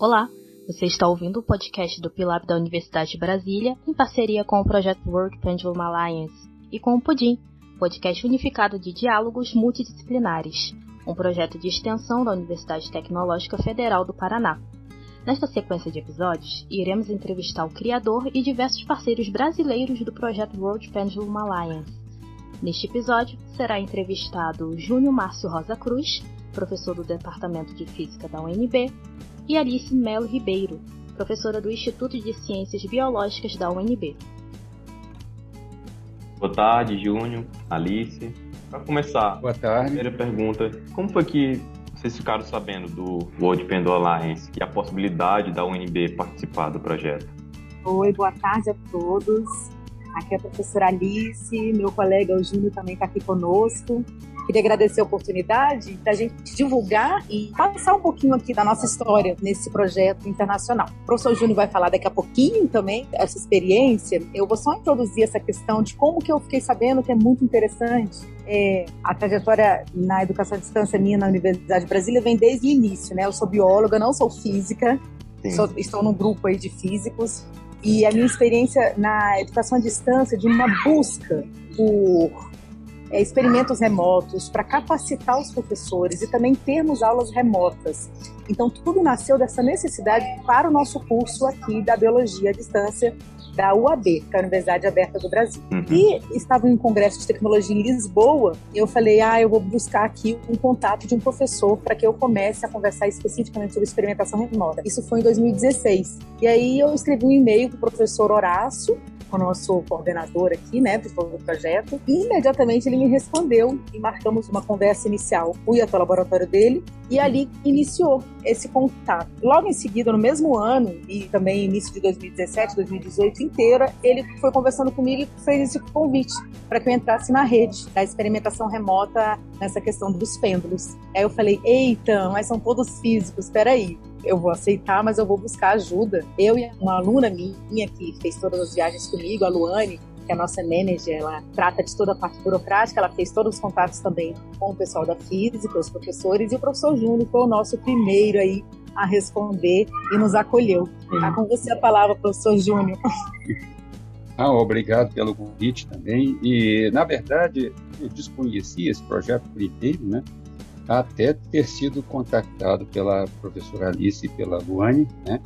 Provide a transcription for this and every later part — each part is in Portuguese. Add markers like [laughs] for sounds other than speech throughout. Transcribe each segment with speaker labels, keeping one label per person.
Speaker 1: Olá, você está ouvindo o podcast do Pilab da Universidade de Brasília em parceria com o projeto World Pendulum Alliance e com o Pudim, podcast unificado de diálogos multidisciplinares, um projeto de extensão da Universidade Tecnológica Federal do Paraná. Nesta sequência de episódios, iremos entrevistar o criador e diversos parceiros brasileiros do projeto World Pendulum Alliance. Neste episódio, será entrevistado Júnior Márcio Rosa Cruz, professor do Departamento de Física da UNB, e Alice Melo Ribeiro, professora do Instituto de Ciências Biológicas da UNB.
Speaker 2: Boa tarde, Júnior, Alice. Para começar,
Speaker 3: Boa tarde.
Speaker 2: primeira pergunta: como foi que vocês ficaram sabendo do World Pendle Alliance e a possibilidade da UNB participar do projeto?
Speaker 4: Oi, boa tarde a todos. Aqui é a professora Alice, meu colega o Júnior também está aqui conosco. Queria agradecer a oportunidade da gente divulgar e passar um pouquinho aqui da nossa história nesse projeto internacional. O professor Júnior vai falar daqui a pouquinho também essa experiência. Eu vou só introduzir essa questão de como que eu fiquei sabendo que é muito interessante. É, a trajetória na educação à distância minha na Universidade de Brasília vem desde o início, né? Eu sou bióloga, não sou física, sou, estou num grupo aí de físicos e a minha experiência na educação à distância de uma busca por é, experimentos remotos, para capacitar os professores e também termos aulas remotas. Então, tudo nasceu dessa necessidade para o nosso curso aqui da Biologia à Distância da UAB, que é a Universidade Aberta do Brasil. Uhum. E estava em um congresso de tecnologia em Lisboa, eu falei, ah, eu vou buscar aqui um contato de um professor para que eu comece a conversar especificamente sobre experimentação remota. Isso foi em 2016. E aí eu escrevi um e-mail para o professor Horácio, com o nosso coordenador aqui, né, do projeto, e imediatamente ele me respondeu e marcamos uma conversa inicial. Fui até o laboratório dele e ali iniciou esse contato. Logo em seguida, no mesmo ano e também início de 2017, 2018 inteira, ele foi conversando comigo e fez esse convite para que eu entrasse na rede da experimentação remota nessa questão dos pêndulos. Aí eu falei, eita, mas são todos físicos, espera aí eu vou aceitar, mas eu vou buscar ajuda. Eu e uma aluna minha que fez todas as viagens comigo, a Luane, que é a nossa manager, ela trata de toda a parte burocrática, ela fez todos os contatos também com o pessoal da física, os professores, e o professor Júnior foi o nosso primeiro aí a responder e nos acolheu. Tá com você a palavra, professor Júnior. [laughs]
Speaker 3: Ah, obrigado pelo convite também. E, na verdade, eu desconhecia esse projeto primeiro, né? Até ter sido contactado pela professora Alice e pela Luane, né,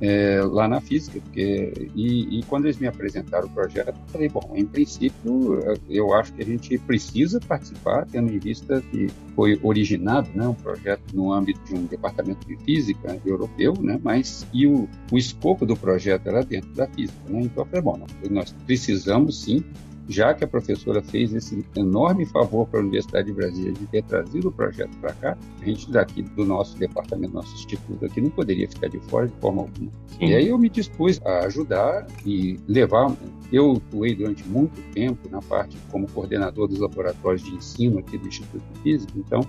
Speaker 3: é, lá na física, porque e, e, quando eles me apresentaram o projeto, eu falei, bom, em princípio, eu acho que a gente precisa participar, tendo em vista que foi originado, né, um projeto no âmbito de um departamento de física europeu, né, mas e o, o escopo do projeto era dentro da física, né, então eu falei, bom, nós precisamos sim já que a professora fez esse enorme favor para a Universidade de Brasília de ter trazido o projeto para cá, a gente daqui do nosso departamento, nosso instituto aqui, não poderia ficar de fora de forma alguma. Sim. E aí eu me dispus a ajudar e levar. Eu atuei durante muito tempo na parte como coordenador dos laboratórios de ensino aqui do Instituto de Física, então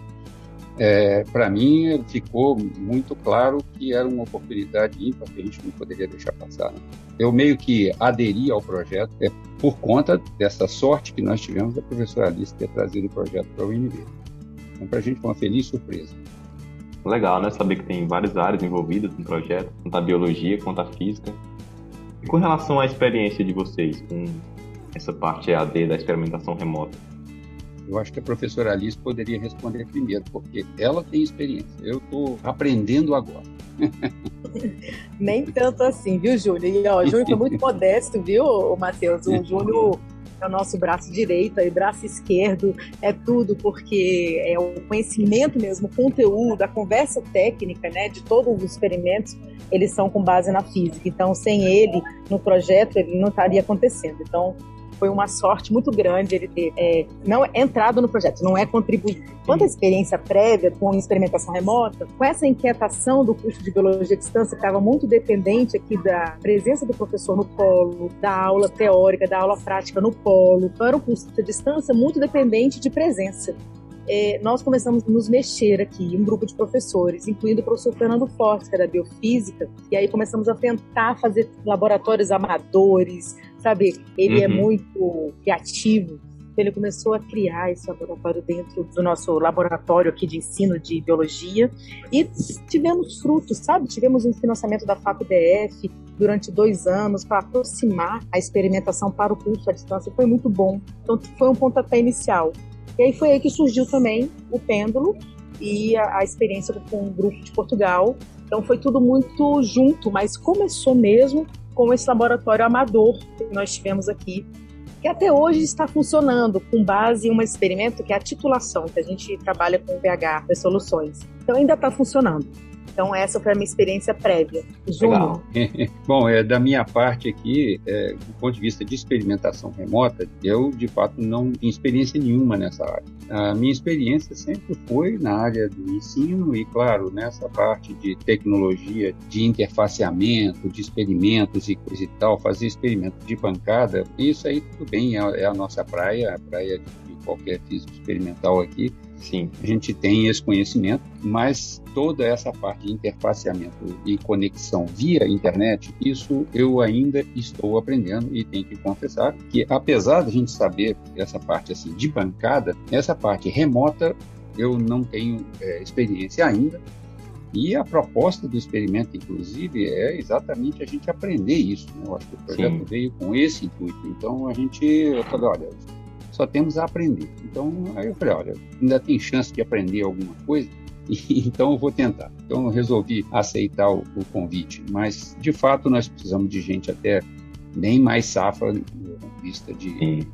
Speaker 3: é, para mim ficou muito claro que era uma oportunidade ímpar que a gente não poderia deixar passar. Né? Eu meio que aderi ao projeto é, por conta dessa sorte que nós tivemos da professora Alice ter trazido o projeto para o UNB. Então, para a gente foi uma feliz surpresa.
Speaker 2: Legal, né? Saber que tem várias áreas envolvidas no projeto, tanto a biologia quanto a física. E com relação à experiência de vocês com essa parte EAD da experimentação remota,
Speaker 3: eu acho que a professora Alice poderia responder primeiro, porque ela tem experiência. Eu estou aprendendo agora. [laughs]
Speaker 4: Nem tanto assim, viu, Júnior? E ó, o Júnior foi muito modesto, viu, Matheus? O Júnior é o nosso braço direito e braço esquerdo, é tudo, porque é o conhecimento mesmo, o conteúdo, a conversa técnica, né, de todos os experimentos, eles são com base na física. Então, sem ele no projeto, ele não estaria acontecendo. Então, foi uma sorte muito grande ele ter é, não entrado no projeto, não é contribuído. Quanto à experiência prévia com experimentação remota, com essa inquietação do curso de biologia à distância, que estava muito dependente aqui da presença do professor no polo, da aula teórica, da aula prática no polo, para o curso à distância muito dependente de presença. É, nós começamos a nos mexer aqui, um grupo de professores, incluindo o professor Fernando Fortes, que é da Biofísica, e aí começamos a tentar fazer laboratórios amadores, sabe? Ele é uhum. é muito criativo. ele começou a criar esse laboratório dentro do nosso laboratório aqui de ensino de biologia e tivemos frutos, sabe? Tivemos um financiamento da FAPDF durante dois anos para aproximar a experimentação para o curso à distância. Foi muito bom. Então, foi um pontapé inicial. E aí foi aí que surgiu também o pêndulo e a, a experiência com o grupo de Portugal. Então, foi tudo muito junto, mas começou mesmo com esse laboratório amador que nós tivemos aqui, que até hoje está funcionando com base em um experimento que é a titulação, que a gente trabalha com o pH das soluções. Então ainda está funcionando. Então, essa foi a minha experiência prévia.
Speaker 3: Júnior. [laughs] Bom, é, da minha parte aqui, é, do ponto de vista de experimentação remota, eu, de fato, não tenho experiência nenhuma nessa área. A minha experiência sempre foi na área do ensino e, claro, nessa parte de tecnologia, de interfaceamento, de experimentos e coisa e tal, fazer experimento de bancada, isso aí tudo bem, é, é a nossa praia, a praia de qualquer físico experimental aqui. Sim, a gente tem esse conhecimento, mas toda essa parte de interfaceamento e conexão via internet, isso eu ainda estou aprendendo e tenho que confessar que, apesar da gente saber essa parte assim de bancada, essa parte remota eu não tenho é, experiência ainda. E a proposta do experimento, inclusive, é exatamente a gente aprender isso. Né? Eu acho que o projeto Sim. veio com esse intuito. Então a gente, eu falei, olha, só temos a aprender. Então, aí eu falei, olha, ainda tem chance de aprender alguma coisa, [laughs] então eu vou tentar. Então eu resolvi aceitar o, o, convite, mas de fato nós precisamos de gente até bem mais safa do vista de,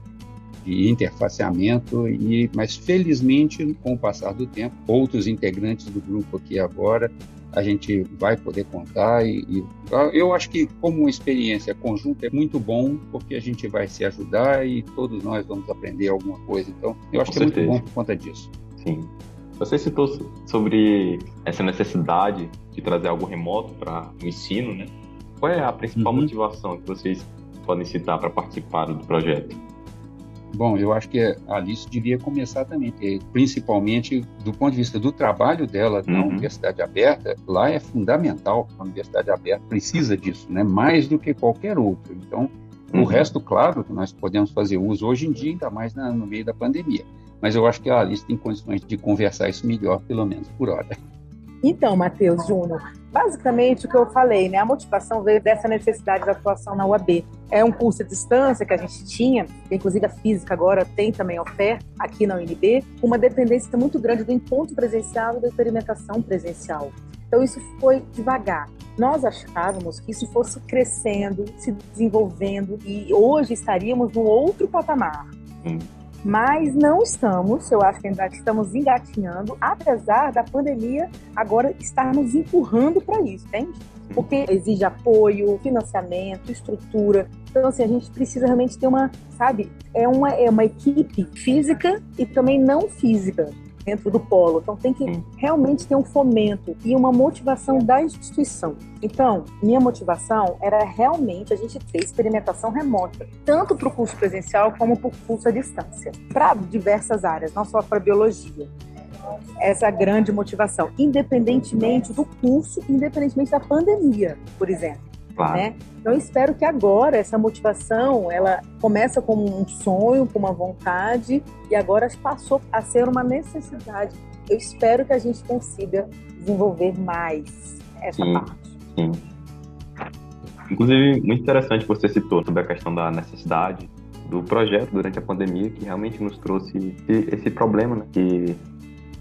Speaker 3: de interfaceamento, e, mas felizmente com o passar do tempo, outros integrantes do grupo aqui agora a gente vai poder contar e, e, eu acho que como uma experiência conjunta é muito bom porque a gente vai se ajudar e todos nós vamos aprender alguma coisa. Então eu acho Com que certeza. é muito bom por conta disso.
Speaker 2: Sim. Você citou sobre essa necessidade de trazer algo remoto para o ensino né? Qual é a principal uhum. motivação que vocês podem citar para participar do projeto
Speaker 3: Bom, eu acho que a Alice devia começar também, porque, principalmente do ponto de vista do trabalho dela na uhum. Universidade Aberta, lá é fundamental. A Universidade Aberta precisa disso, né? mais do que qualquer outro. Então, uhum. o resto, claro, que nós podemos fazer uso hoje em dia, ainda mais na, no meio da pandemia. Mas eu acho que a Alice tem condições de conversar isso melhor, pelo menos por hora.
Speaker 4: Então, Matheus Júnior, basicamente o que eu falei, né? A motivação veio dessa necessidade da atuação na UAB. É um curso de distância que a gente tinha, inclusive a física agora tem também oferta aqui na UNB, uma dependência muito grande do encontro presencial e da experimentação presencial. Então isso foi devagar. Nós achávamos que isso fosse crescendo, se desenvolvendo e hoje estaríamos num outro patamar. Hum mas não estamos, eu acho que ainda estamos engatinhando, apesar da pandemia agora estar nos empurrando para isso, entende? Porque exige apoio, financiamento, estrutura. Então, assim, a gente precisa realmente ter uma, sabe, é uma, é uma equipe física e também não física dentro do polo. Então tem que realmente ter um fomento e uma motivação da instituição. Então, minha motivação era realmente a gente ter experimentação remota, tanto para o curso presencial como para o curso à distância, para diversas áreas, não só para biologia. Essa é a grande motivação, independentemente do curso, independentemente da pandemia, por exemplo. Claro. Né? Então espero que agora essa motivação ela começa como um sonho, com uma vontade e agora passou a ser uma necessidade. Eu espero que a gente consiga desenvolver mais essa sim, parte. Sim.
Speaker 2: Inclusive, muito interessante você citou sobre a questão da necessidade do projeto durante a pandemia, que realmente nos trouxe esse problema, né? que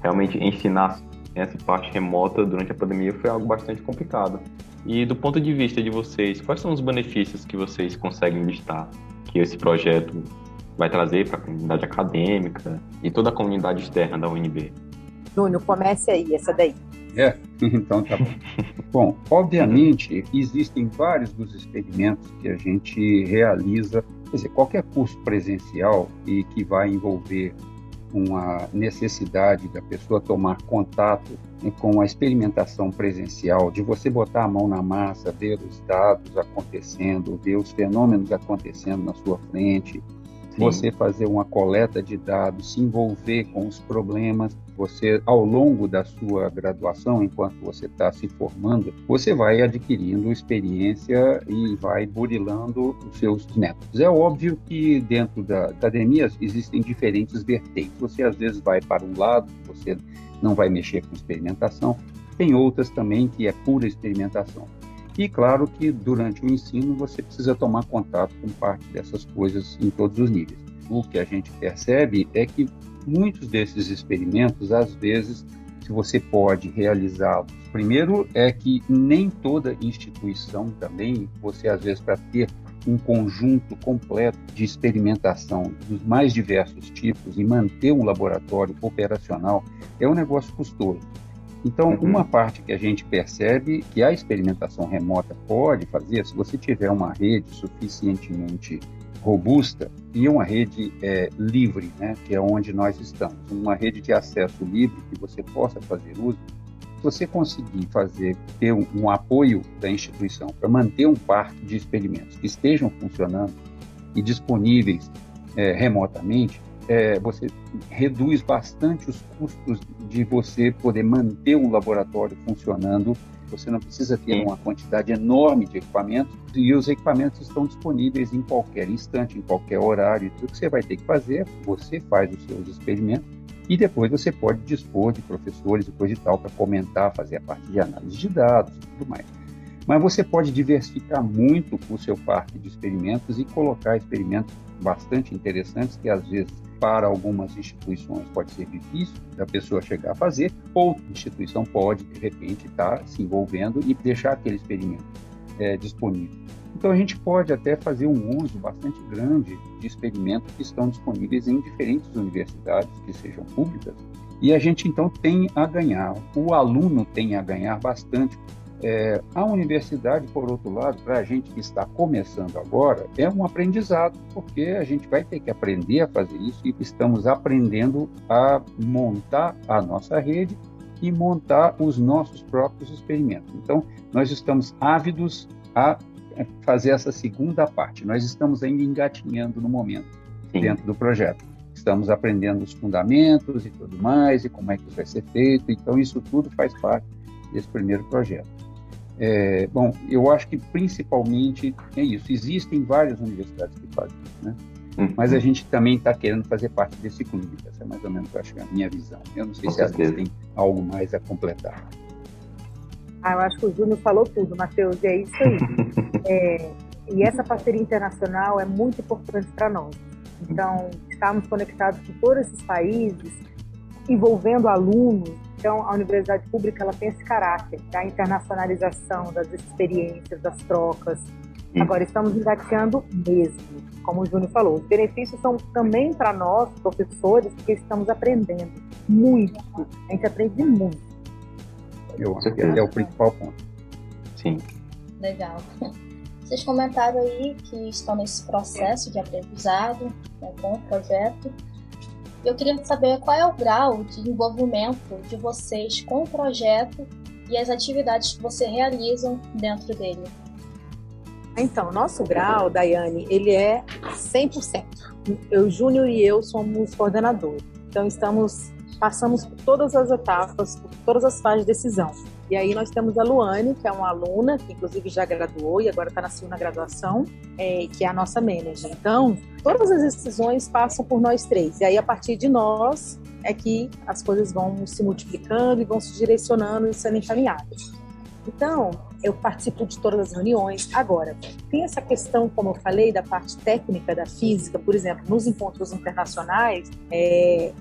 Speaker 2: realmente ensinar essa parte remota durante a pandemia foi algo bastante complicado. E do ponto de vista de vocês, quais são os benefícios que vocês conseguem listar que esse projeto vai trazer para a comunidade acadêmica e toda a comunidade externa da UNB?
Speaker 4: Júnior, comece aí, essa daí.
Speaker 3: É, [laughs] então tá bom. bom, obviamente, existem vários dos experimentos que a gente realiza, quer dizer, qualquer curso presencial e que vai envolver uma necessidade da pessoa tomar contato com a experimentação presencial, de você botar a mão na massa, ver os dados acontecendo, ver os fenômenos acontecendo na sua frente, Sim. você fazer uma coleta de dados, se envolver com os problemas. Você, ao longo da sua graduação, enquanto você está se formando, você vai adquirindo experiência e vai burilando os seus métodos. É óbvio que dentro da academia existem diferentes vertentes. Você às vezes vai para um lado, você não vai mexer com experimentação. Tem outras também que é pura experimentação. E claro que durante o ensino você precisa tomar contato com parte dessas coisas em todos os níveis. O que a gente percebe é que muitos desses experimentos, às vezes, se você pode realizá-los, primeiro é que nem toda instituição também, você às vezes para ter um conjunto completo de experimentação dos mais diversos tipos e manter um laboratório operacional é um negócio custoso. Então, uhum. uma parte que a gente percebe que a experimentação remota pode fazer, se você tiver uma rede suficientemente robusta e uma rede é, livre, né, que é onde nós estamos, uma rede de acesso livre que você possa fazer uso, se você conseguir fazer ter um, um apoio da instituição para manter um parque de experimentos que estejam funcionando e disponíveis é, remotamente, é, você reduz bastante os custos de você poder manter um laboratório funcionando. Você não precisa ter uma quantidade enorme de equipamentos e os equipamentos estão disponíveis em qualquer instante, em qualquer horário. Tudo que você vai ter que fazer, você faz os seus experimentos e depois você pode dispor de professores e coisa e tal para comentar, fazer a parte de análise de dados e tudo mais. Mas você pode diversificar muito o seu parque de experimentos e colocar experimentos bastante interessantes que às vezes para algumas instituições pode ser difícil da pessoa chegar a fazer, ou a instituição pode, de repente, estar tá se envolvendo e deixar aquele experimento é, disponível. Então, a gente pode até fazer um uso bastante grande de experimentos que estão disponíveis em diferentes universidades, que sejam públicas, e a gente então tem a ganhar, o aluno tem a ganhar bastante é, a universidade, por outro lado, para a gente que está começando agora, é um aprendizado, porque a gente vai ter que aprender a fazer isso e estamos aprendendo a montar a nossa rede e montar os nossos próprios experimentos. Então, nós estamos ávidos a fazer essa segunda parte. Nós estamos ainda engatinhando no momento Sim. dentro do projeto. Estamos aprendendo os fundamentos e tudo mais, e como é que isso vai ser feito. Então, isso tudo faz parte desse primeiro projeto. É, bom, eu acho que principalmente é isso. Existem várias universidades que fazem isso, né? Uhum. Mas a gente também está querendo fazer parte desse clube. Essa é mais ou menos, acho, a minha visão. Eu não sei Com se certeza. tem algo mais a completar.
Speaker 4: Ah, eu acho que o Júnior falou tudo, Matheus, e é isso aí. [laughs] é, e essa parceria internacional é muito importante para nós. Então, estarmos conectados com todos esses países, envolvendo alunos, então, a universidade pública ela tem esse caráter da internacionalização das experiências, das trocas. Hum. Agora, estamos engateando mesmo, como o Júnior falou. Os benefícios são também para nós, professores, porque estamos aprendendo muito. A gente aprende muito.
Speaker 3: Eu acho que é o principal ponto.
Speaker 2: Sim.
Speaker 1: Legal. Vocês comentaram aí que estão nesse processo de aprendizado né, com o projeto. Eu queria saber qual é o grau de envolvimento de vocês com o projeto e as atividades que você realizam dentro dele.
Speaker 4: Então, nosso grau, Daiane, ele é 100%. Eu, Júnior e eu somos coordenadores. Então, estamos passamos por todas as etapas, por todas as fases de decisão. E aí nós temos a Luane, que é uma aluna, que inclusive já graduou e agora está na segunda graduação, é, que é a nossa manager. Então, todas as decisões passam por nós três. E aí, a partir de nós, é que as coisas vão se multiplicando e vão se direcionando e sendo encaminhadas. Então, eu participo de todas as reuniões. Agora, tem essa questão, como eu falei, da parte técnica da física, por exemplo, nos encontros internacionais, é,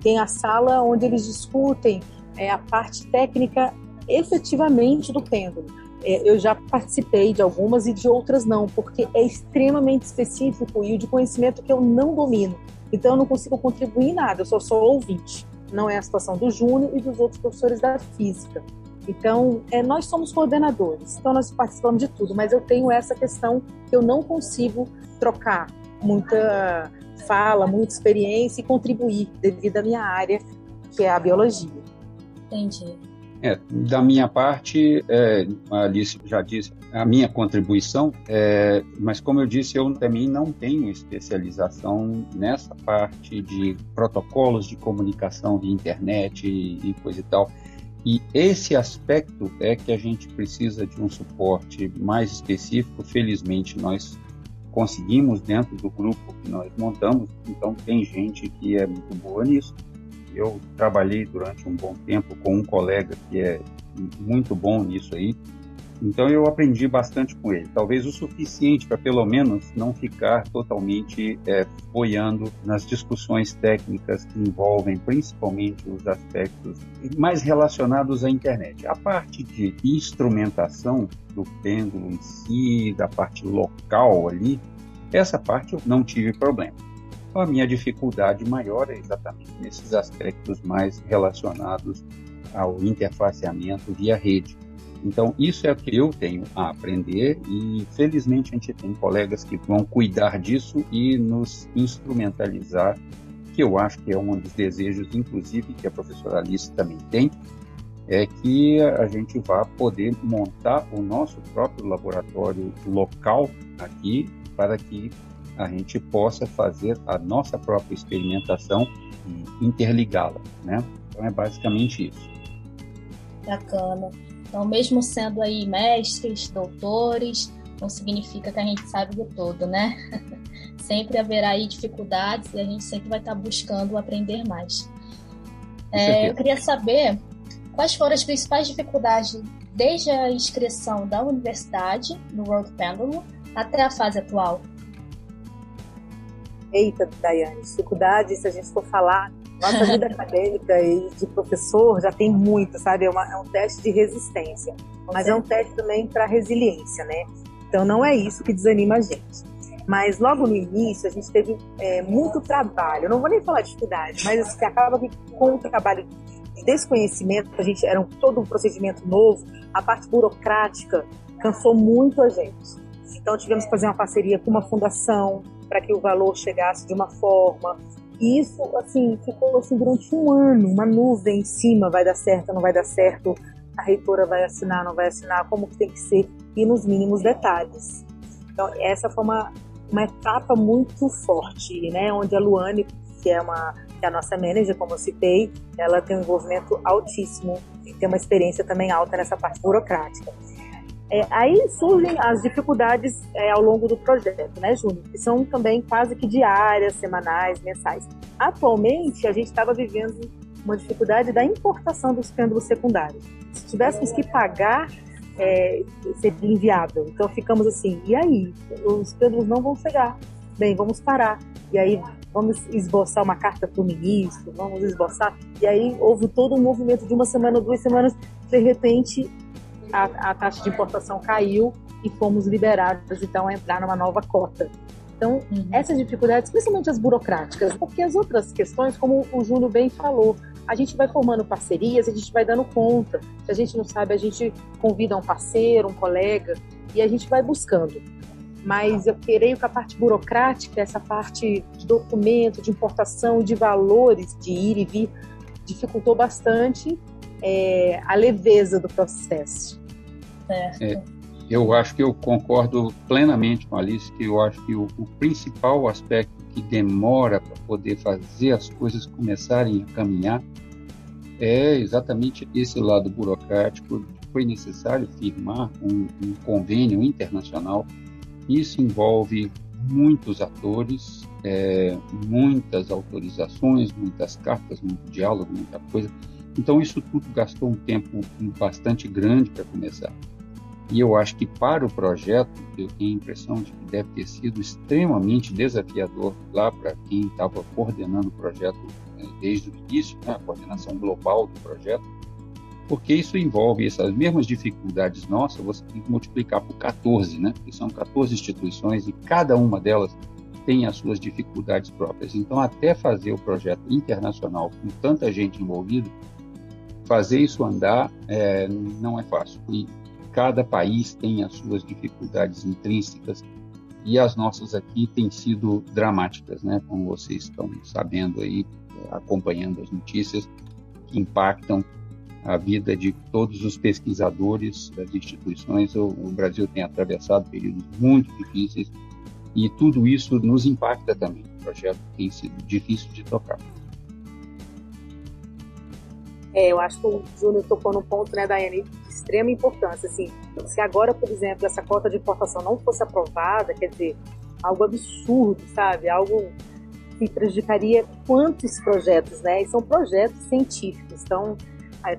Speaker 4: tem a sala onde eles discutem é, a parte técnica efetivamente do pêndulo. É, eu já participei de algumas e de outras não, porque é extremamente específico e o de conhecimento que eu não domino. Então eu não consigo contribuir nada, eu só sou ouvinte. Não é a situação do Júnior e dos outros professores da física. Então, é, nós somos coordenadores, então nós participamos de tudo, mas eu tenho essa questão que eu não consigo trocar muita fala, muita experiência e contribuir devido à minha área, que é a biologia.
Speaker 1: Entendi.
Speaker 3: É, da minha parte, é, a Alice já disse, a minha contribuição, é, mas como eu disse, eu também não tenho especialização nessa parte de protocolos de comunicação de internet e, e coisa e tal. E esse aspecto é que a gente precisa de um suporte mais específico. Felizmente, nós conseguimos dentro do grupo que nós montamos, então tem gente que é muito boa nisso eu trabalhei durante um bom tempo com um colega que é muito bom nisso aí, então eu aprendi bastante com ele. Talvez o suficiente para pelo menos não ficar totalmente é, boiando nas discussões técnicas que envolvem principalmente os aspectos mais relacionados à internet. A parte de instrumentação do pêndulo em si, da parte local ali, essa parte eu não tive problema. A minha dificuldade maior é exatamente nesses aspectos mais relacionados ao interfaceamento via rede. Então, isso é o que eu tenho a aprender e, felizmente, a gente tem colegas que vão cuidar disso e nos instrumentalizar, que eu acho que é um dos desejos, inclusive, que a professora Alice também tem, é que a gente vá poder montar o nosso próprio laboratório local aqui para que a gente possa fazer a nossa própria experimentação e interligá-la, né? Então é basicamente isso.
Speaker 1: Bacana. Então, mesmo sendo aí mestres, doutores, não significa que a gente sabe do todo, né? [laughs] sempre haverá aí dificuldades e a gente sempre vai estar buscando aprender mais. É, eu queria saber quais foram as principais dificuldades desde a inscrição da universidade no World Pendulum até a fase atual.
Speaker 4: Eita, Daiane, dificuldade, se a gente for falar, nossa vida acadêmica e de professor já tem muito, sabe? É, uma, é um teste de resistência, mas é um teste também para resiliência, né? Então não é isso que desanima a gente. Mas logo no início a gente teve é, muito trabalho, não vou nem falar dificuldade, mas assim, acaba que com o trabalho de desconhecimento, a gente era um, todo um procedimento novo, a parte burocrática cansou muito a gente. Então tivemos que fazer uma parceria com uma fundação, para que o valor chegasse de uma forma. E isso, assim, ficou assim durante um ano, uma nuvem em cima, vai dar certo, não vai dar certo, a reitora vai assinar, não vai assinar, como que tem que ser, e nos mínimos detalhes. Então, essa foi uma, uma etapa muito forte, né, onde a Luane, que é uma que é a nossa manager, como eu citei, ela tem um envolvimento altíssimo e tem uma experiência também alta nessa parte burocrática. É, aí surgem as dificuldades é, ao longo do projeto, né, Júnior? Que são também quase que diárias, semanais, mensais. Atualmente, a gente estava vivendo uma dificuldade da importação dos pêndulos secundários. Se tivéssemos que pagar, é, seria inviável. Então ficamos assim, e aí? Os pêndulos não vão chegar. Bem, vamos parar. E aí vamos esboçar uma carta para o ministro, vamos esboçar. E aí houve todo um movimento de uma semana, duas semanas, de repente a, a taxa de importação caiu e fomos liberados, então, a entrar numa nova cota. Então, uhum. essas dificuldades, principalmente as burocráticas, porque as outras questões, como o Júlio bem falou, a gente vai formando parcerias, a gente vai dando conta. Se a gente não sabe, a gente convida um parceiro, um colega, e a gente vai buscando. Mas eu creio que a parte burocrática, essa parte de documento, de importação, de valores, de ir e vir, dificultou bastante é, a leveza do processo.
Speaker 3: É, eu acho que eu concordo plenamente com a Alice, que eu acho que o, o principal aspecto que demora para poder fazer as coisas começarem a caminhar é exatamente esse lado burocrático. Foi necessário firmar um, um convênio internacional. Isso envolve muitos atores, é, muitas autorizações, muitas cartas, muito diálogo, muita coisa. Então, isso tudo gastou um tempo bastante grande para começar. E eu acho que para o projeto, eu tenho a impressão de que deve ter sido extremamente desafiador lá para quem estava coordenando o projeto né, desde o início, né, a coordenação global do projeto, porque isso envolve essas mesmas dificuldades nossas, você tem que multiplicar por 14, né? Porque são 14 instituições e cada uma delas tem as suas dificuldades próprias. Então, até fazer o projeto internacional com tanta gente envolvida, fazer isso andar é, não é fácil. E cada país tem as suas dificuldades intrínsecas e as nossas aqui têm sido dramáticas, né? Como vocês estão sabendo aí, acompanhando as notícias que impactam a vida de todos os pesquisadores das instituições. O, o Brasil tem atravessado períodos muito difíceis e tudo isso nos impacta também. O projeto tem sido difícil de tocar.
Speaker 4: É, eu acho que o Júnior tocou no ponto, né, Daiane, de extrema importância. Assim, se agora, por exemplo, essa cota de importação não fosse aprovada, quer dizer, algo absurdo, sabe? Algo que prejudicaria quantos projetos, né? E são projetos científicos. Então,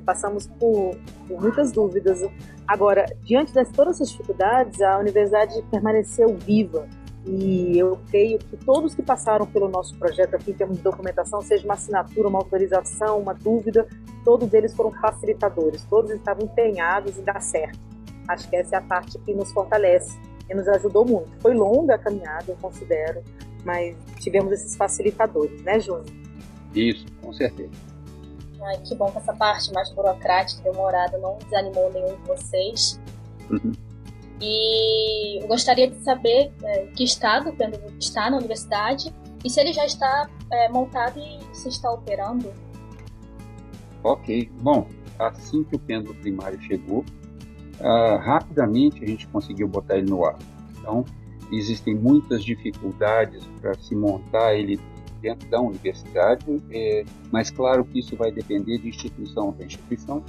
Speaker 4: passamos por, por, muitas dúvidas. Agora, diante de todas essas dificuldades, a universidade permaneceu viva. E eu creio que todos que passaram pelo nosso projeto aqui, em termos de documentação, seja uma assinatura, uma autorização, uma dúvida, todos eles foram facilitadores, todos estavam empenhados em dar certo. Acho que essa é a parte que nos fortalece e nos ajudou muito. Foi longa a caminhada, eu considero, mas tivemos esses facilitadores, né, Júnior?
Speaker 3: Isso, com certeza.
Speaker 1: Ai, que bom que essa parte mais burocrática, demorada, não desanimou nenhum de vocês. Uhum. E eu gostaria de saber é, que estado o Pêndulo está na universidade e se ele já está é, montado e se está operando.
Speaker 3: Ok, bom, assim que o pêndulo primário chegou, uh, rapidamente a gente conseguiu botar ele no ar. Então, existem muitas dificuldades para se montar ele dentro da universidade, é, mas claro que isso vai depender de instituição para instituição,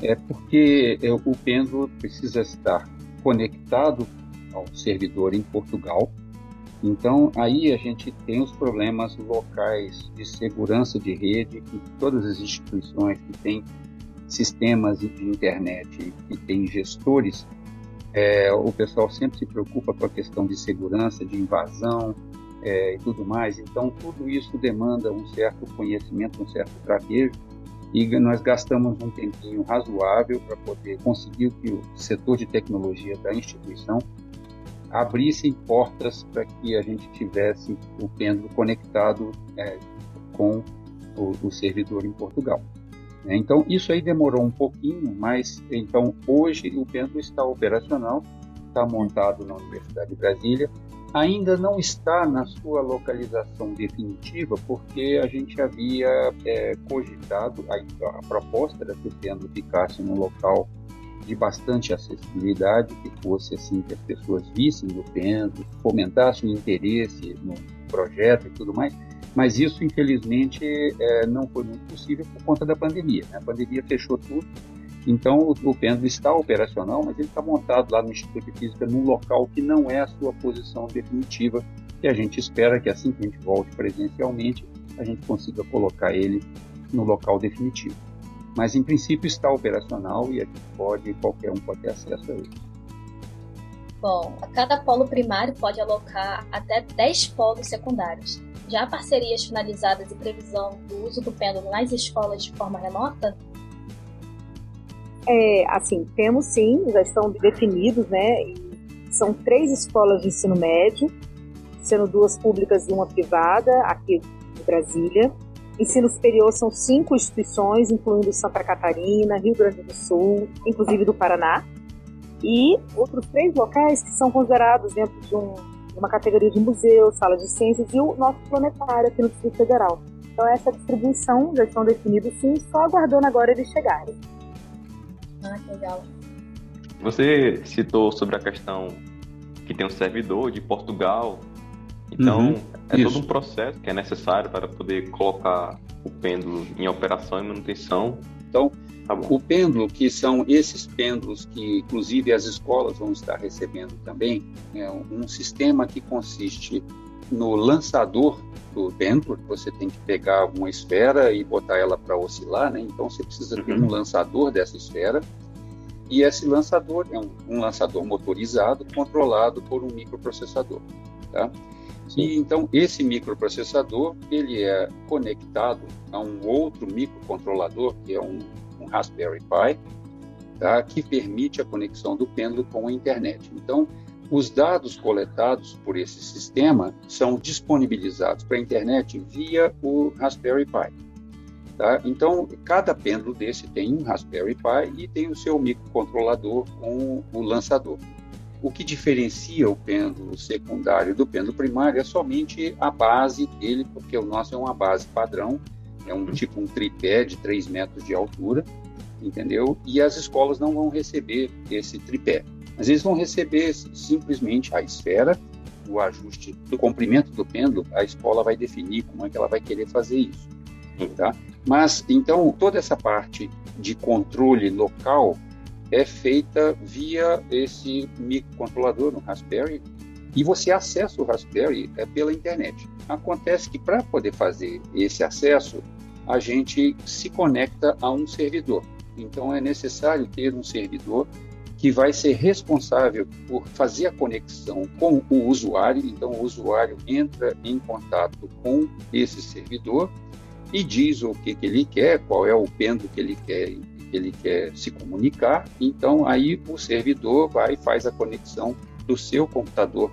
Speaker 3: é porque é, o pêndulo precisa estar conectado ao servidor em Portugal. Então, aí a gente tem os problemas locais de segurança de rede, que todas as instituições que têm sistemas de internet e têm gestores, é, o pessoal sempre se preocupa com a questão de segurança, de invasão é, e tudo mais. Então, tudo isso demanda um certo conhecimento, um certo traquejo e nós gastamos um tempinho razoável para poder conseguir que o setor de tecnologia da instituição abrisse portas para que a gente tivesse o pêndulo conectado é, com o, o, servidor em Portugal. É, então isso aí demorou um pouquinho, mas então hoje o pêndulo está operacional, está montado na Universidade de Brasília ainda não está na sua localização definitiva, porque a gente havia é, cogitado, a, a proposta era que o Pendo ficasse num local de bastante acessibilidade, que fosse assim que as pessoas vissem o Pendo, fomentassem o interesse no projeto e tudo mais, mas isso infelizmente é, não foi muito possível por conta da pandemia. Né? A pandemia fechou tudo então, o, pêndulo está operacional, mas ele está montado lá no Instituto de Física num local que não é a sua posição definitiva, que a gente espera que assim que a gente volte presencialmente, a gente consiga colocar ele no local definitivo. Mas, em princípio, está operacional e a gente pode, qualquer um pode ter acesso a ele.
Speaker 1: Bom, a cada polo primário pode alocar até 10 polos secundários. Já parcerias finalizadas e previsão do uso do pêndulo nas escolas de forma remota?
Speaker 4: É, assim, temos sim, já estão definidos, né? são três escolas de ensino médio, sendo duas públicas e uma privada, aqui de Brasília. Ensino superior são cinco instituições, incluindo Santa Catarina, Rio Grande do Sul, inclusive do Paraná. E outros três locais que são considerados dentro de, um, uma categoria de museu, sala de ciências e o nosso planetário aqui no Distrito Federal. Então essa distribuição já estão definidos sim, só aguardando agora eles chegarem.
Speaker 2: Você citou sobre a questão que tem um servidor de Portugal. Então, uhum, é isso. todo um processo que é necessário para poder colocar o pêndulo em operação e manutenção.
Speaker 3: Então, tá o pêndulo, que são esses pêndulos que, inclusive, as escolas vão estar recebendo também, é um sistema que consiste no lançador do pêndulo, você tem que pegar uma esfera e botar ela para oscilar, né? Então você precisa ter um uhum. lançador dessa esfera e esse lançador é um, um lançador motorizado controlado por um microprocessador, tá? E então esse microprocessador ele é conectado a um outro microcontrolador que é um, um Raspberry Pi, tá? Que permite a conexão do pêndulo com a internet. Então os dados coletados por esse sistema são disponibilizados para a internet via o Raspberry Pi. Tá? Então, cada pêndulo desse tem um Raspberry Pi e tem o seu microcontrolador com o lançador. O que diferencia o pêndulo secundário do pêndulo primário é somente a base dele, porque o nosso é uma base padrão, é um tipo um tripé de 3 metros de altura, entendeu? E as escolas não vão receber esse tripé. Mas eles vão receber simplesmente a esfera, o ajuste do comprimento do pêndulo, a escola vai definir como é que ela vai querer fazer isso, tá? Mas então toda essa parte de controle local é feita via esse microcontrolador no Raspberry e você acessa o Raspberry é pela internet. Acontece que para poder fazer esse acesso, a gente se conecta a um servidor. Então é necessário ter um servidor que vai ser responsável por fazer a conexão com o usuário. Então o usuário entra em contato com esse servidor e diz o que, que ele quer, qual é o pêndulo que ele quer que ele quer se comunicar. Então aí o servidor vai e faz a conexão do seu computador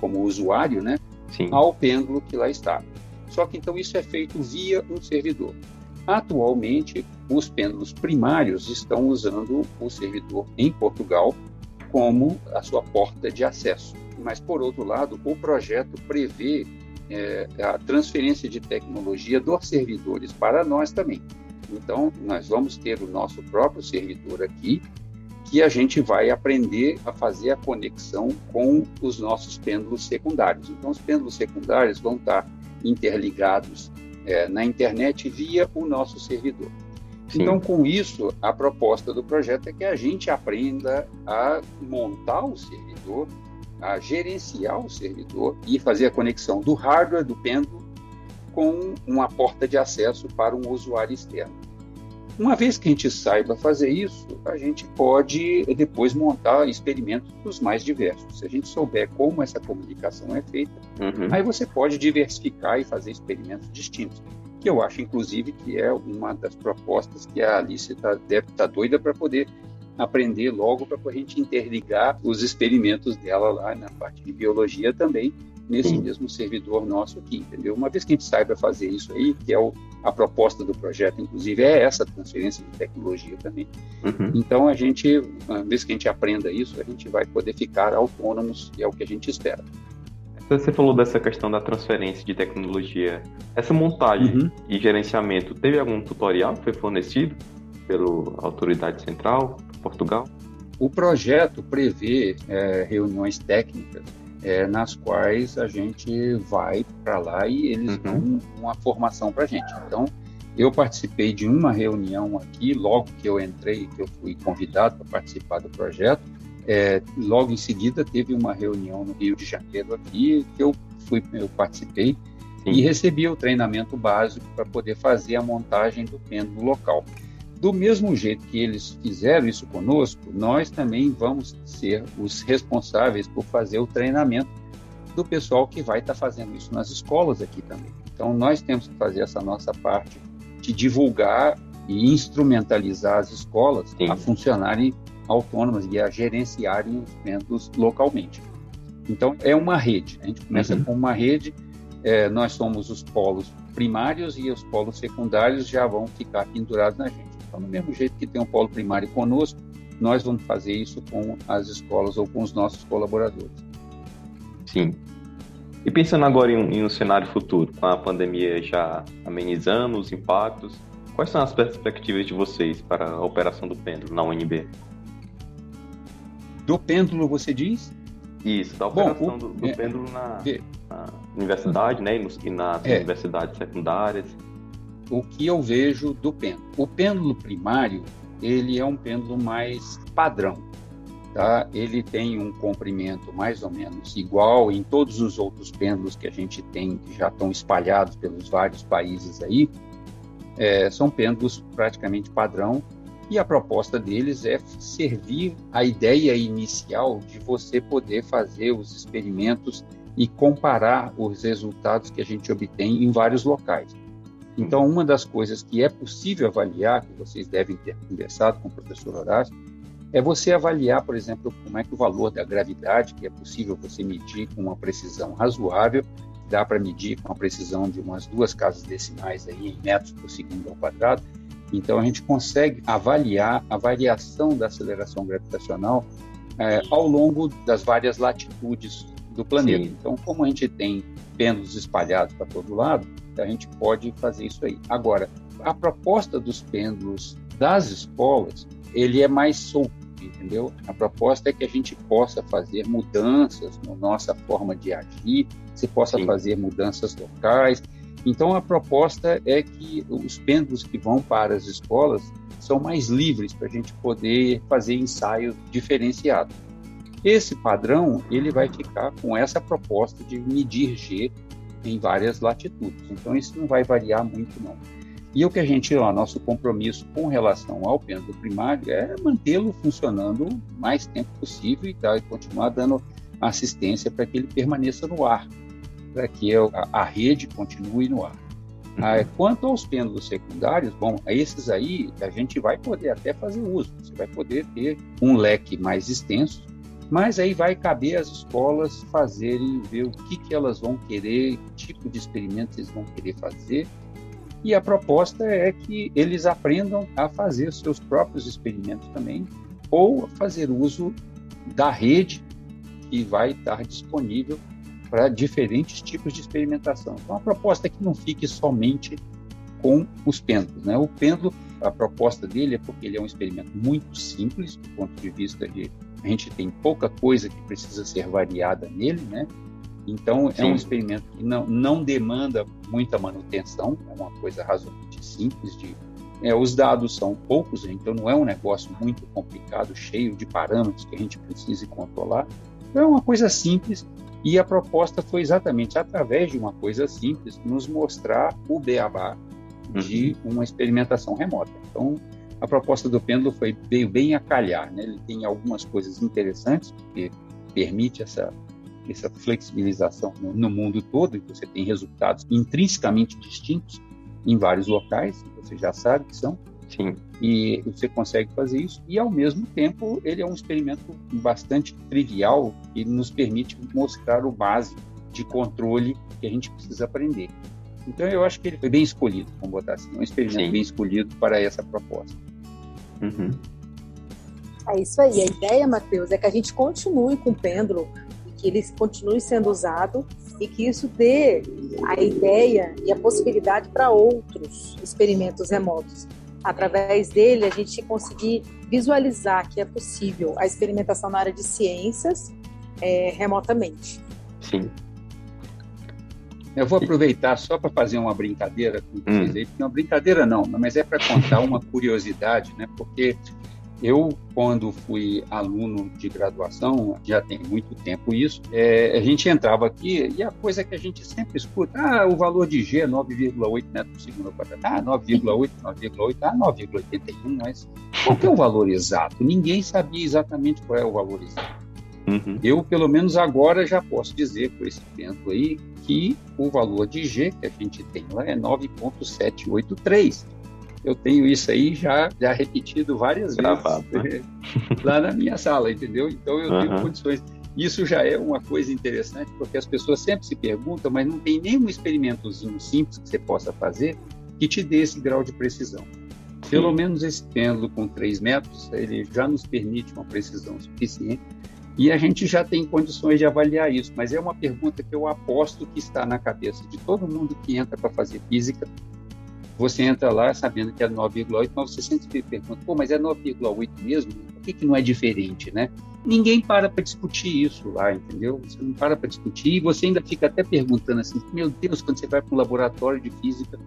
Speaker 3: como usuário, né, Sim. ao pêndulo que lá está. Só que então isso é feito via um servidor. Atualmente, os pêndulos primários estão usando o servidor em Portugal como a sua porta de acesso. Mas, por outro lado, o projeto prevê é, a transferência de tecnologia dos servidores para nós também. Então, nós vamos ter o nosso próprio servidor aqui, que a gente vai aprender a fazer a conexão com os nossos pêndulos secundários. Então, os pêndulos secundários vão estar interligados é, na internet via o nosso servidor. Sim. Então, com isso, a proposta do projeto é que a gente aprenda a montar o servidor, a gerenciar o servidor e fazer a conexão do hardware do pêndulo com uma porta de acesso para um usuário externo. Uma vez que a gente saiba fazer isso, a gente pode depois montar experimentos dos mais diversos. Se a gente souber como essa comunicação é feita, uhum. aí você pode diversificar e fazer experimentos distintos. Que eu acho, inclusive, que é uma das propostas que a Alice tá, deve estar tá doida para poder aprender logo para a gente interligar os experimentos dela lá na parte de biologia também nesse Sim. mesmo servidor nosso aqui, entendeu? Uma vez que a gente saiba fazer isso aí, que é o, a proposta do projeto, inclusive, é essa transferência de tecnologia também. Uhum. Então, a gente, uma vez que a gente aprenda isso, a gente vai poder ficar autônomos, e é o que a gente espera.
Speaker 2: Você falou dessa questão da transferência de tecnologia. Essa montagem uhum. e gerenciamento, teve algum tutorial que foi fornecido pela autoridade central, Portugal?
Speaker 3: O projeto prevê é, reuniões técnicas é, nas quais a gente vai para lá e eles uhum. dão uma formação para a gente. Então, eu participei de uma reunião aqui, logo que eu entrei, que eu fui convidado para participar do projeto. É, logo em seguida, teve uma reunião no Rio de Janeiro aqui, que eu fui, eu participei Sim. e recebi o treinamento básico para poder fazer a montagem do pêndulo local. Do mesmo jeito que eles fizeram isso conosco, nós também vamos ser os responsáveis por fazer o treinamento do pessoal que vai estar tá fazendo isso nas escolas aqui também. Então, nós temos que fazer essa nossa parte de divulgar e instrumentalizar as escolas Sim. a funcionarem autônomas e a gerenciarem os eventos localmente. Então, é uma rede. A gente começa uhum. com uma rede, é, nós somos os polos primários e os polos secundários já vão ficar pendurados na gente. Então, do mesmo jeito que tem um polo primário conosco, nós vamos fazer isso com as escolas ou com os nossos colaboradores.
Speaker 2: Sim. E pensando agora em um, em um cenário futuro, com a pandemia já amenizando os impactos, quais são as perspectivas de vocês para a operação do pêndulo na UNB?
Speaker 3: Do pêndulo, você diz?
Speaker 2: Isso, da operação Bom, o, do, do é, pêndulo na, é, na, universidade, né, e, nas é, universidades secundárias
Speaker 3: o que eu vejo do pêndulo. O pêndulo primário, ele é um pêndulo mais padrão, tá? Ele tem um comprimento mais ou menos igual em todos os outros pêndulos que a gente tem, que já estão espalhados pelos vários países aí. É, são pêndulos praticamente padrão e a proposta deles é servir a ideia inicial de você poder fazer os experimentos e comparar os resultados que a gente obtém em vários locais. Então, uma das coisas que é possível avaliar, que vocês devem ter conversado com o professor Horácio, é você avaliar, por exemplo, como é que o valor da gravidade, que é possível você medir com uma precisão razoável, dá para medir com uma precisão de umas duas casas decimais aí em metros por segundo ao quadrado. Então, a gente consegue avaliar a variação da aceleração gravitacional é, ao longo das várias latitudes do planeta. Sim. Então, como a gente tem pêndulos espalhados para todo lado, a gente pode fazer isso aí. Agora, a proposta dos pêndulos Das escolas, ele é mais solto, entendeu? A proposta é que a gente possa fazer mudanças na nossa forma de agir, se possa Sim. fazer mudanças locais. Então, a proposta é que os pêndulos que vão para as escolas são mais livres para a gente poder fazer ensaios diferenciados. Esse padrão ele vai ficar com essa proposta de medir G em várias latitudes. Então isso não vai variar muito não. E o que a gente, ó, nosso compromisso com relação ao pêndulo primário é mantê-lo funcionando o mais tempo possível e, tá, e continuar dando assistência para que ele permaneça no ar, para que a, a rede continue no ar. Ah, quanto aos pêndulos secundários, bom, esses aí a gente vai poder até fazer uso, você vai poder ter um leque mais extenso, mas aí vai caber às escolas fazerem, ver o que, que elas vão querer, que tipo de experimentos eles vão querer fazer, e a proposta é que eles aprendam a fazer os seus próprios experimentos também, ou fazer uso da rede que vai estar disponível para diferentes tipos de experimentação. Então, a proposta é que não fique somente com os pêndulos. Né? O pêndulo, a proposta dele é porque ele é um experimento muito simples, do ponto de vista de a gente tem pouca coisa que precisa ser variada nele, né? Então, Sim. é um experimento que não, não demanda muita manutenção, é uma coisa razoavelmente simples de é, os dados são poucos, então não é um negócio muito complicado, cheio de parâmetros que a gente precise controlar. Então é uma coisa simples e a proposta foi exatamente através de uma coisa simples, nos mostrar o beabá de uhum. uma experimentação remota. Então, a proposta do pêndulo foi, veio bem a calhar. Né? Ele tem algumas coisas interessantes, porque permite essa, essa flexibilização no, no mundo todo, e você tem resultados intrinsecamente distintos em vários locais, você já sabe que são.
Speaker 2: Sim.
Speaker 3: E você consegue fazer isso, e ao mesmo tempo ele é um experimento bastante trivial e nos permite mostrar o básico de controle que a gente precisa aprender. Então eu acho que ele foi bem escolhido, vamos botar assim, um experimento Sim. bem escolhido para essa proposta.
Speaker 2: Uhum.
Speaker 4: É isso aí. A ideia, Matheus, é que a gente continue com o pêndulo, que ele continue sendo usado e que isso dê a ideia e a possibilidade para outros experimentos remotos através dele, a gente conseguir visualizar que é possível a experimentação na área de ciências é, remotamente.
Speaker 2: Sim.
Speaker 3: Eu vou aproveitar só para fazer uma brincadeira com vocês hum. aí, porque uma brincadeira não, mas é para contar uma [laughs] curiosidade, né? Porque eu, quando fui aluno de graduação, já tem muito tempo isso, é, a gente entrava aqui e a coisa que a gente sempre escuta, ah, o valor de G é 9,8 metros por segundo quadrado. Ah, 9,8, 9,8, ah, 9,81, mas qual que é o valor exato? Ninguém sabia exatamente qual é o valor exato. Uhum. Eu, pelo menos agora, já posso dizer, por esse tempo aí, que o valor de G que a gente tem lá é 9,783 eu tenho isso aí já, já repetido várias Gravado, vezes né? [laughs] lá na minha sala, entendeu? Então eu uhum. tenho condições. Isso já é uma coisa interessante, porque as pessoas sempre se perguntam, mas não tem nenhum experimentozinho simples que você possa fazer que te dê esse grau de precisão. Sim. Pelo menos esse pêndulo com 3 metros, ele já nos permite uma precisão suficiente e a gente já tem condições de avaliar isso, mas é uma pergunta que eu aposto que está na cabeça de todo mundo que entra para fazer física você entra lá sabendo que é 9,8, mas você sempre pergunta, pô, mas é 9,8 mesmo? Por que, que não é diferente, né? Ninguém para para discutir isso lá, entendeu? Você não para para discutir e você ainda fica até perguntando assim, meu Deus, quando você vai para um laboratório de física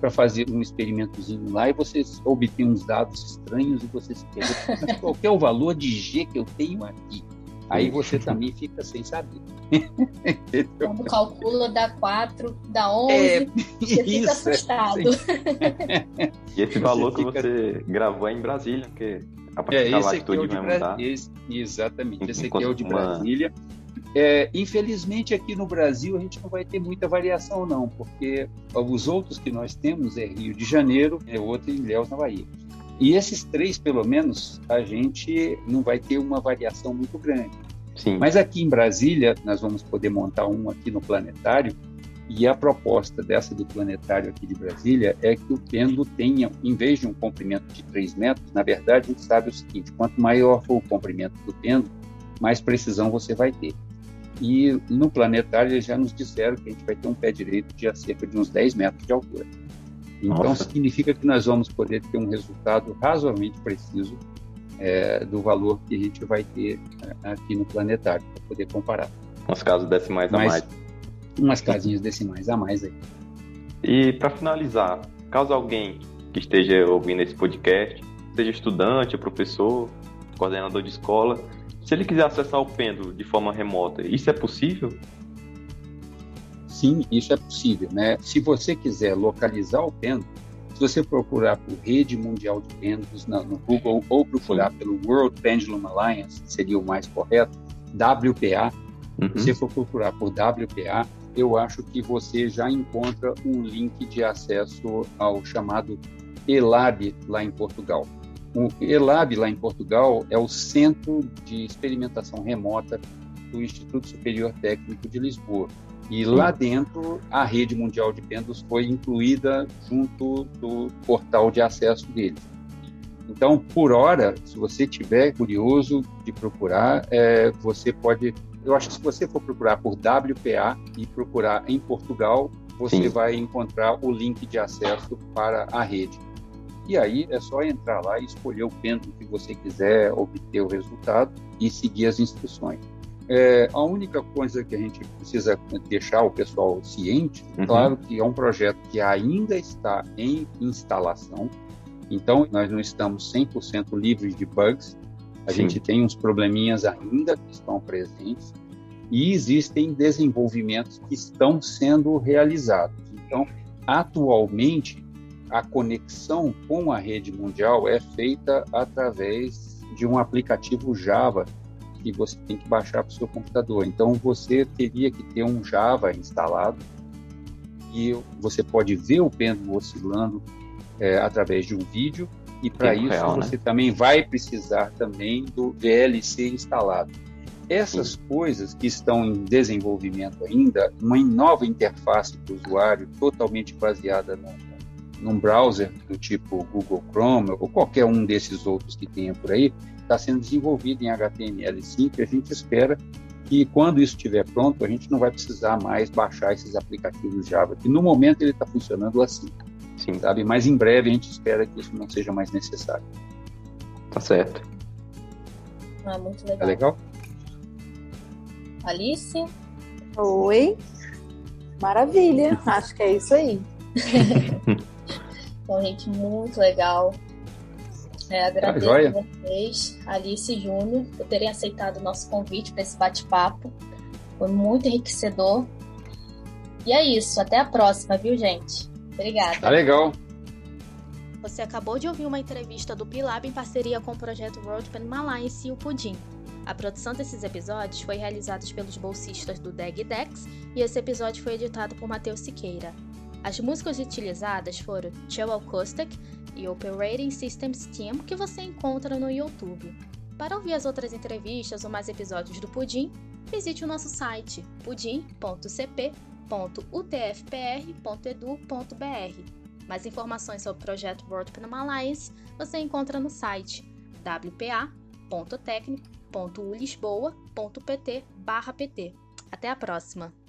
Speaker 3: para fazer um experimentozinho lá e você obtém uns dados estranhos e você se pergunta, mas qual é o valor de G que eu tenho aqui? Aí você também fica sem saber. [laughs]
Speaker 5: Quando calcula, dá 4, dá 11, é, você fica isso, assustado.
Speaker 2: É, [laughs] e esse valor você que fica... você gravou é em Brasília, porque a partir é, da latitude é vai mudar.
Speaker 3: Esse, exatamente, esse aqui é o de Brasília. É, infelizmente, aqui no Brasil, a gente não vai ter muita variação, não, porque os outros que nós temos é Rio de Janeiro, é outro em Ilhéus, na Bahia. E esses três, pelo menos, a gente não vai ter uma variação muito grande.
Speaker 2: Sim.
Speaker 3: Mas aqui em Brasília, nós vamos poder montar um aqui no planetário, e a proposta dessa do planetário aqui de Brasília é que o pêndulo tenha, em vez de um comprimento de 3 metros, na verdade, a gente sabe o seguinte: quanto maior for o comprimento do pêndulo, mais precisão você vai ter. E no planetário eles já nos disseram que a gente vai ter um pé direito de cerca de uns 10 metros de altura. Então, Nossa. significa que nós vamos poder ter um resultado razoavelmente preciso é, do valor que a gente vai ter é, aqui no planetário, para poder comparar.
Speaker 2: Umas casas decimais a mais.
Speaker 3: Umas casinhas decimais a mais aí.
Speaker 2: E para finalizar, caso alguém que esteja ouvindo esse podcast, seja estudante, professor, coordenador de escola, se ele quiser acessar o pêndulo de forma remota, isso é possível?
Speaker 3: Sim, isso é possível. Né? Se você quiser localizar o pêndulo, se você procurar por Rede Mundial de Pêndulos no Google ou procurar pelo World Pendulum Alliance, seria o mais correto, WPA, uhum. se você for procurar por WPA, eu acho que você já encontra um link de acesso ao chamado ELAB lá em Portugal. O ELAB lá em Portugal é o Centro de Experimentação Remota do Instituto Superior Técnico de Lisboa. E lá dentro, a rede mundial de pêndulos foi incluída junto do portal de acesso deles. Então, por hora, se você tiver curioso de procurar, é, você pode. Eu acho que se você for procurar por WPA e procurar em Portugal, você Sim. vai encontrar o link de acesso para a rede. E aí é só entrar lá e escolher o pêndulo que você quiser obter o resultado e seguir as instruções. É, a única coisa que a gente precisa deixar o pessoal ciente, uhum. claro que é um projeto que ainda está em instalação, então nós não estamos 100% livres de bugs, a Sim. gente tem uns probleminhas ainda que estão presentes e existem desenvolvimentos que estão sendo realizados. Então, atualmente, a conexão com a rede mundial é feita através de um aplicativo Java que você tem que baixar para o seu computador. Então você teria que ter um Java instalado e você pode ver o pêndulo oscilando é, através de um vídeo e para isso real, você né? também vai precisar também do VLC instalado. Essas Sim. coisas que estão em desenvolvimento ainda, uma nova interface para o usuário totalmente baseada no, num browser do tipo Google Chrome ou qualquer um desses outros que tenha por aí, está sendo desenvolvido em HTML5 e a gente espera que quando isso estiver pronto, a gente não vai precisar mais baixar esses aplicativos Java, que no momento ele está funcionando assim. Sim. Sabe? Mas em breve a gente espera que isso não seja mais necessário.
Speaker 2: Tá certo.
Speaker 5: Ah, muito legal.
Speaker 3: Tá legal?
Speaker 5: Alice?
Speaker 4: Oi. Maravilha. [laughs] Acho que é isso aí. [laughs]
Speaker 5: Bom, gente, muito legal. É, agradeço ah, a vocês, Alice e Júnior, por terem aceitado o nosso convite para esse bate-papo. Foi muito enriquecedor. E é isso. Até a próxima, viu, gente? Obrigada.
Speaker 3: Tá legal.
Speaker 1: Você acabou de ouvir uma entrevista do Pilab em parceria com o projeto World Pen Alliance e o Pudim. A produção desses episódios foi realizada pelos bolsistas do DEG Dex e esse episódio foi editado por Matheus Siqueira. As músicas utilizadas foram Chill Acoustic e Operating Systems Team, que você encontra no YouTube. Para ouvir as outras entrevistas ou mais episódios do Pudim, visite o nosso site pudim.cp.utfpr.edu.br. Mais informações sobre o projeto World Panama Alliance você encontra no site wpa.tecnico.ulisboa.pt/pt. Até a próxima!